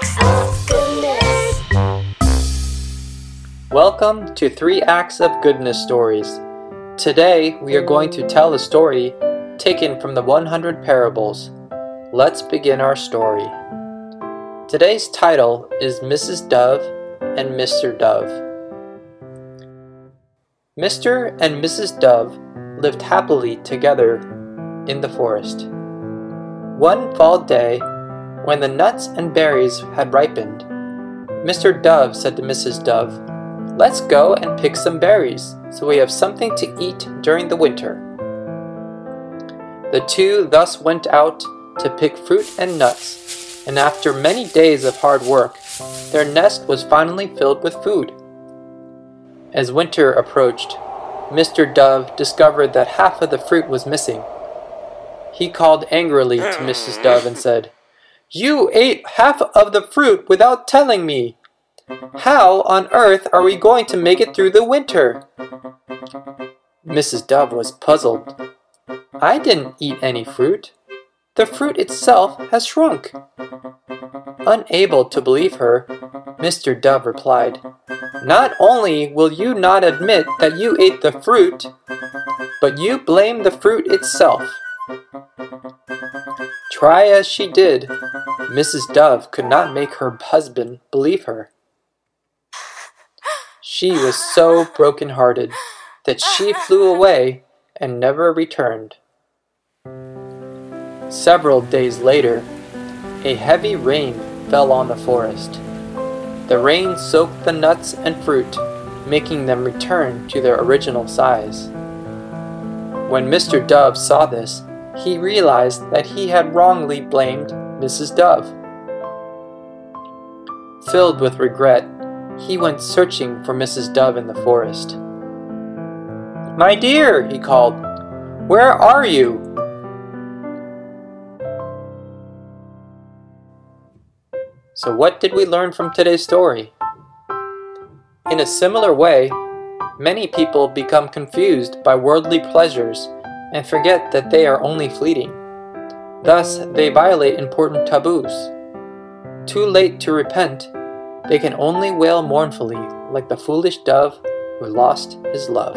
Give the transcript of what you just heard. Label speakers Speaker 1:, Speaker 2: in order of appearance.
Speaker 1: Acts of Goodness. Welcome to Three Acts of Goodness Stories. Today we are going to tell a story taken from the 100 Parables. Let's begin our story. Today's title is Mrs. Dove and Mr. Dove. Mr. and Mrs. Dove lived happily together in the forest. One fall day, when the nuts and berries had ripened, Mr. Dove said to Mrs. Dove, Let's go and pick some berries so we have something to eat during the winter. The two thus went out to pick fruit and nuts, and after many days of hard work, their nest was finally filled with food. As winter approached, Mr. Dove discovered that half of the fruit was missing. He called angrily to Mrs. Dove and said, You ate half of the fruit without telling me. How on earth are we going to make it through the winter? Mrs. Dove was puzzled. I didn't eat any fruit. The fruit itself has shrunk. Unable to believe her, Mr. Dove replied, Not only will you not admit that you ate the fruit, but you blame the fruit itself. Try as she did, Mrs. Dove could not make her husband believe her. She was so broken-hearted that she flew away and never returned. Several days later, a heavy rain fell on the forest. The rain soaked the nuts and fruit, making them return to their original size. When Mr. Dove saw this, he realized that he had wrongly blamed Mrs. Dove. Filled with regret, he went searching for Mrs. Dove in the forest. My dear, he called, where are you? So, what did we learn from today's story? In a similar way, many people become confused by worldly pleasures and forget that they are only fleeting. Thus, they violate important taboos. Too late to repent, they can only wail mournfully like the foolish dove who lost his love.